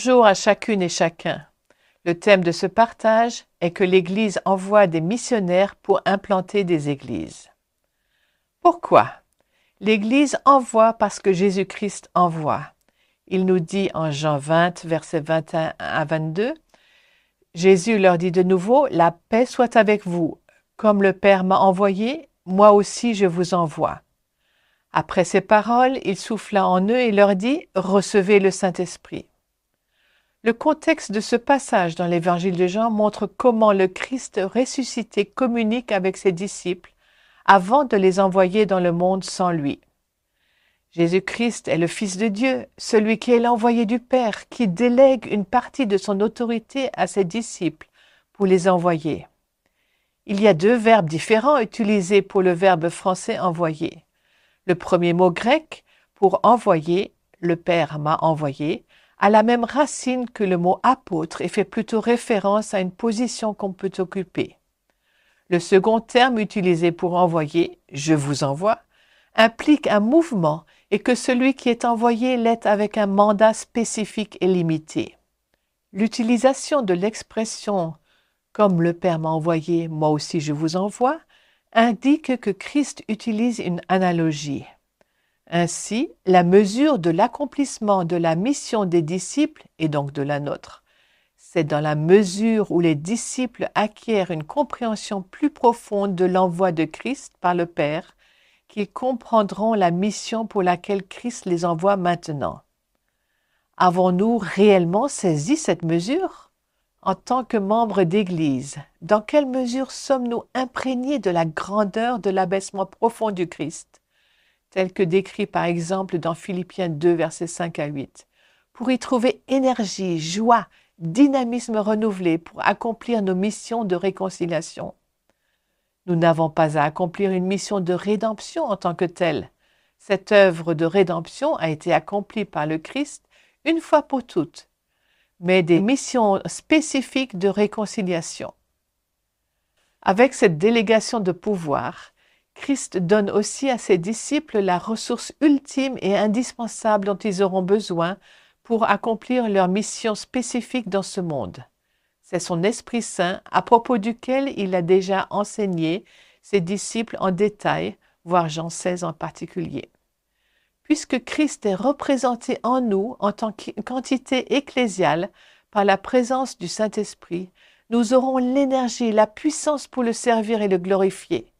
Bonjour à chacune et chacun. Le thème de ce partage est que l'Église envoie des missionnaires pour implanter des églises. Pourquoi? L'Église envoie parce que Jésus-Christ envoie. Il nous dit en Jean 20, versets 21 à 22, Jésus leur dit de nouveau, La paix soit avec vous. Comme le Père m'a envoyé, moi aussi je vous envoie. Après ces paroles, il souffla en eux et leur dit, Recevez le Saint-Esprit. Le contexte de ce passage dans l'évangile de Jean montre comment le Christ ressuscité communique avec ses disciples avant de les envoyer dans le monde sans lui. Jésus-Christ est le Fils de Dieu, celui qui est l'envoyé du Père, qui délègue une partie de son autorité à ses disciples pour les envoyer. Il y a deux verbes différents utilisés pour le verbe français envoyer. Le premier mot grec pour envoyer, le Père m'a envoyé, a la même racine que le mot apôtre et fait plutôt référence à une position qu'on peut occuper. Le second terme utilisé pour envoyer, je vous envoie, implique un mouvement et que celui qui est envoyé l'est avec un mandat spécifique et limité. L'utilisation de l'expression comme le Père m'a envoyé, moi aussi je vous envoie, indique que Christ utilise une analogie. Ainsi, la mesure de l'accomplissement de la mission des disciples et donc de la nôtre, c'est dans la mesure où les disciples acquièrent une compréhension plus profonde de l'envoi de Christ par le Père qu'ils comprendront la mission pour laquelle Christ les envoie maintenant. Avons-nous réellement saisi cette mesure? En tant que membres d'Église, dans quelle mesure sommes-nous imprégnés de la grandeur de l'abaissement profond du Christ? Tel que décrit par exemple dans Philippiens 2, versets 5 à 8, pour y trouver énergie, joie, dynamisme renouvelé pour accomplir nos missions de réconciliation. Nous n'avons pas à accomplir une mission de rédemption en tant que telle. Cette œuvre de rédemption a été accomplie par le Christ une fois pour toutes, mais des missions spécifiques de réconciliation. Avec cette délégation de pouvoir, Christ donne aussi à ses disciples la ressource ultime et indispensable dont ils auront besoin pour accomplir leur mission spécifique dans ce monde. C'est son Esprit Saint à propos duquel il a déjà enseigné ses disciples en détail, voire Jean 16 en particulier. Puisque Christ est représenté en nous en tant qu'entité ecclésiale par la présence du Saint-Esprit, nous aurons l'énergie, la puissance pour le servir et le glorifier.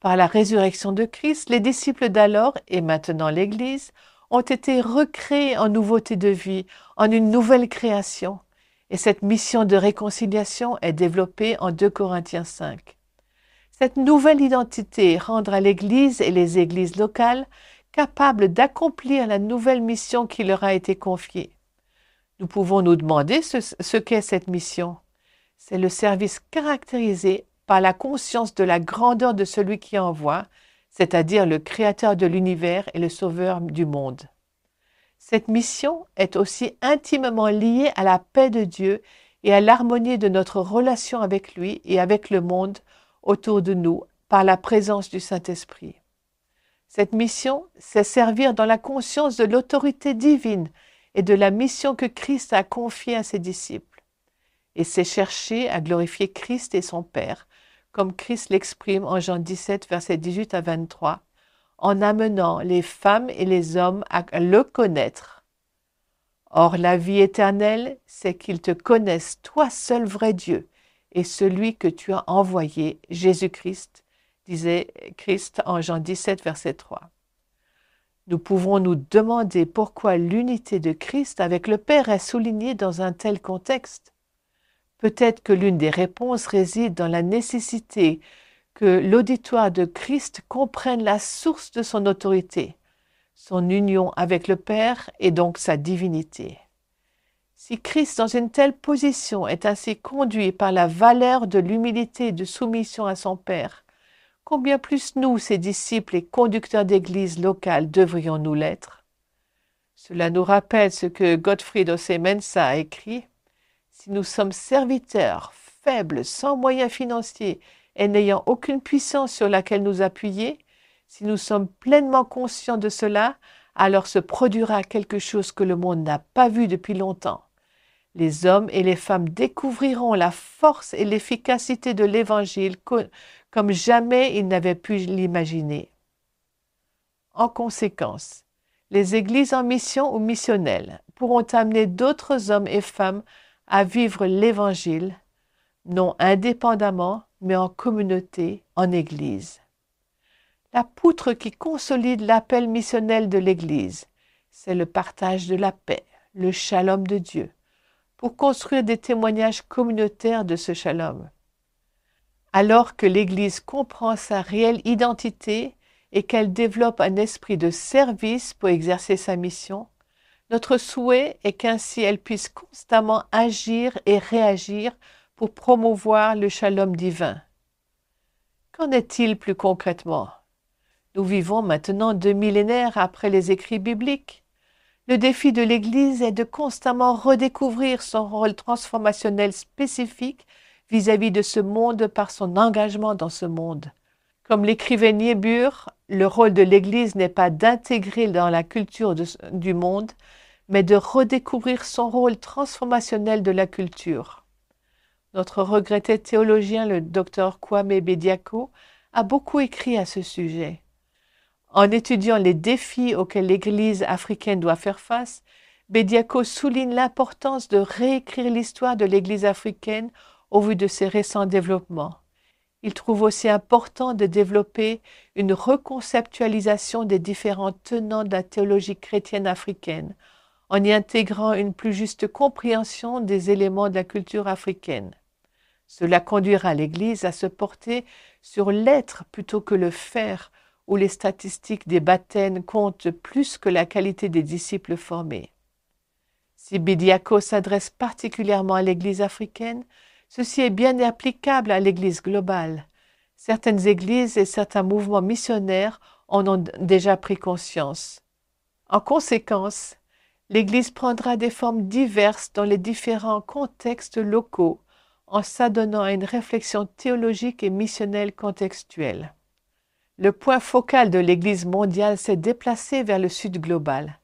Par la résurrection de Christ, les disciples d'alors et maintenant l'Église ont été recréés en nouveauté de vie, en une nouvelle création. Et cette mission de réconciliation est développée en 2 Corinthiens 5. Cette nouvelle identité rendra l'Église et les églises locales capables d'accomplir la nouvelle mission qui leur a été confiée. Nous pouvons nous demander ce, ce qu'est cette mission. C'est le service caractérisé par la conscience de la grandeur de celui qui envoie, c'est-à-dire le Créateur de l'univers et le Sauveur du monde. Cette mission est aussi intimement liée à la paix de Dieu et à l'harmonie de notre relation avec lui et avec le monde autour de nous par la présence du Saint-Esprit. Cette mission, c'est servir dans la conscience de l'autorité divine et de la mission que Christ a confiée à ses disciples. Et c'est chercher à glorifier Christ et son Père comme Christ l'exprime en Jean 17, versets 18 à 23, en amenant les femmes et les hommes à le connaître. Or la vie éternelle, c'est qu'ils te connaissent, toi seul vrai Dieu, et celui que tu as envoyé, Jésus-Christ, disait Christ en Jean 17, verset 3. Nous pouvons nous demander pourquoi l'unité de Christ avec le Père est soulignée dans un tel contexte. Peut-être que l'une des réponses réside dans la nécessité que l'auditoire de Christ comprenne la source de son autorité, son union avec le Père et donc sa divinité. Si Christ dans une telle position est ainsi conduit par la valeur de l'humilité et de soumission à son Père, combien plus nous, ses disciples et conducteurs d'église locales, devrions-nous l'être? Cela nous rappelle ce que Gottfried Ossemensa a écrit si nous sommes serviteurs, faibles, sans moyens financiers et n'ayant aucune puissance sur laquelle nous appuyer, si nous sommes pleinement conscients de cela, alors se produira quelque chose que le monde n'a pas vu depuis longtemps, Les hommes et les femmes découvriront la force et l'efficacité de l'Évangile comme jamais ils n'avaient pu l'imaginer. En conséquence, les églises en mission ou missionnelles pourront amener d'autres hommes et femmes à vivre l'Évangile, non indépendamment, mais en communauté, en Église. La poutre qui consolide l'appel missionnel de l'Église, c'est le partage de la paix, le shalom de Dieu, pour construire des témoignages communautaires de ce shalom. Alors que l'Église comprend sa réelle identité et qu'elle développe un esprit de service pour exercer sa mission, notre souhait est qu'ainsi elle puisse constamment agir et réagir pour promouvoir le shalom divin. Qu'en est-il plus concrètement? Nous vivons maintenant deux millénaires après les écrits bibliques. Le défi de l'Église est de constamment redécouvrir son rôle transformationnel spécifique vis-à-vis de ce monde par son engagement dans ce monde. Comme l'écrivait Niebuhr, le rôle de l'Église n'est pas d'intégrer dans la culture du monde, mais de redécouvrir son rôle transformationnel de la culture. Notre regretté théologien, le docteur Kwame Bediako, a beaucoup écrit à ce sujet. En étudiant les défis auxquels l'Église africaine doit faire face, Bediako souligne l'importance de réécrire l'histoire de l'Église africaine au vu de ses récents développements. Il trouve aussi important de développer une reconceptualisation des différents tenants de la théologie chrétienne africaine, en y intégrant une plus juste compréhension des éléments de la culture africaine. Cela conduira l'Église à se porter sur l'être plutôt que le faire, où les statistiques des baptêmes comptent plus que la qualité des disciples formés. Si Bidiako s'adresse particulièrement à l'Église africaine, Ceci est bien applicable à l'Église globale. Certaines églises et certains mouvements missionnaires en ont déjà pris conscience. En conséquence, l'Église prendra des formes diverses dans les différents contextes locaux en s'adonnant à une réflexion théologique et missionnelle contextuelle. Le point focal de l'Église mondiale s'est déplacé vers le Sud global.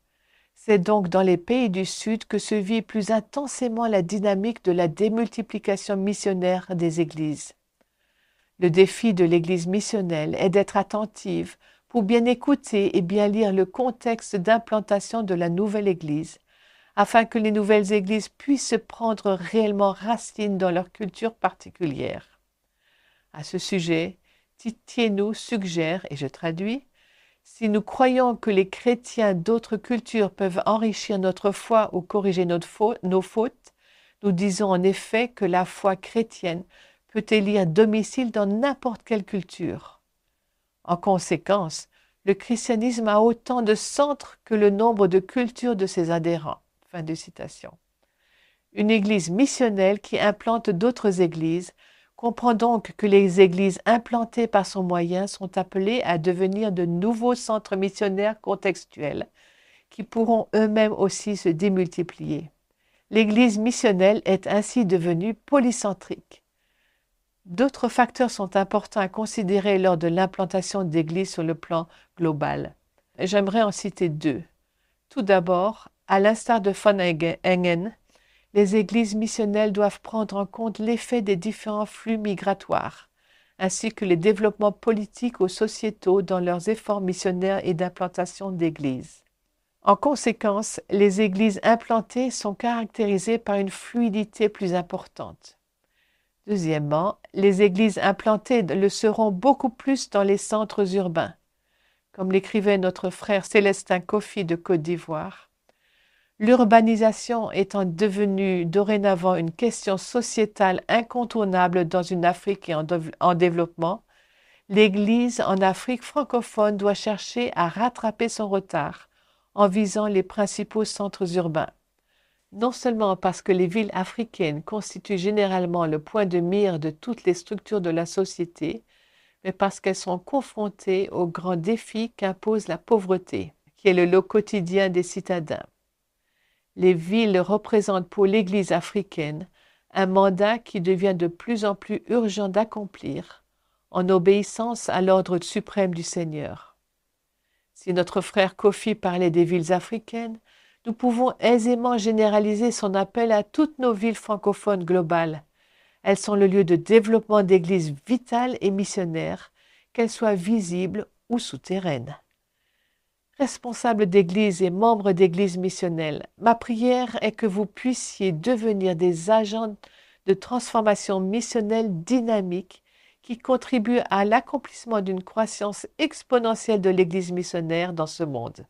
C'est donc dans les pays du Sud que se vit plus intensément la dynamique de la démultiplication missionnaire des églises. Le défi de l'Église missionnelle est d'être attentive pour bien écouter et bien lire le contexte d'implantation de la nouvelle Église, afin que les nouvelles Églises puissent prendre réellement racine dans leur culture particulière. À ce sujet, Titieno suggère, et je traduis, si nous croyons que les chrétiens d'autres cultures peuvent enrichir notre foi ou corriger nos fautes, nous disons en effet que la foi chrétienne peut élire domicile dans n'importe quelle culture. En conséquence, le christianisme a autant de centres que le nombre de cultures de ses adhérents. Une église missionnelle qui implante d'autres églises comprend donc que les églises implantées par son moyen sont appelées à devenir de nouveaux centres missionnaires contextuels qui pourront eux-mêmes aussi se démultiplier. L'Église missionnelle est ainsi devenue polycentrique. D'autres facteurs sont importants à considérer lors de l'implantation d'églises sur le plan global. J'aimerais en citer deux. Tout d'abord, à l'instar de von Engen, les églises missionnelles doivent prendre en compte l'effet des différents flux migratoires, ainsi que les développements politiques ou sociétaux dans leurs efforts missionnaires et d'implantation d'églises. En conséquence, les églises implantées sont caractérisées par une fluidité plus importante. Deuxièmement, les églises implantées le seront beaucoup plus dans les centres urbains. Comme l'écrivait notre frère Célestin Kofi de Côte d'Ivoire, L'urbanisation étant devenue dorénavant une question sociétale incontournable dans une Afrique en, développement, l'Église en Afrique francophone doit chercher à rattraper son retard en visant les principaux centres urbains. Non seulement parce que les villes africaines constituent généralement le point de mire de toutes les structures de la société, mais parce qu'elles sont confrontées aux grands défis qu'impose la pauvreté, qui est le lot quotidien des citadins les villes représentent pour l'Église africaine un mandat qui devient de plus en plus urgent d'accomplir en obéissance à l'ordre suprême du Seigneur. Si notre frère Kofi parlait des villes africaines, nous pouvons aisément généraliser son appel à toutes nos villes francophones globales. Elles sont le lieu de développement d'églises vitales et missionnaires, qu'elles soient visibles ou souterraines. Responsables d'églises et membres d'églises missionnelles, ma prière est que vous puissiez devenir des agents de transformation missionnelle dynamique qui contribuent à l'accomplissement d'une croissance exponentielle de l'Église missionnaire dans ce monde.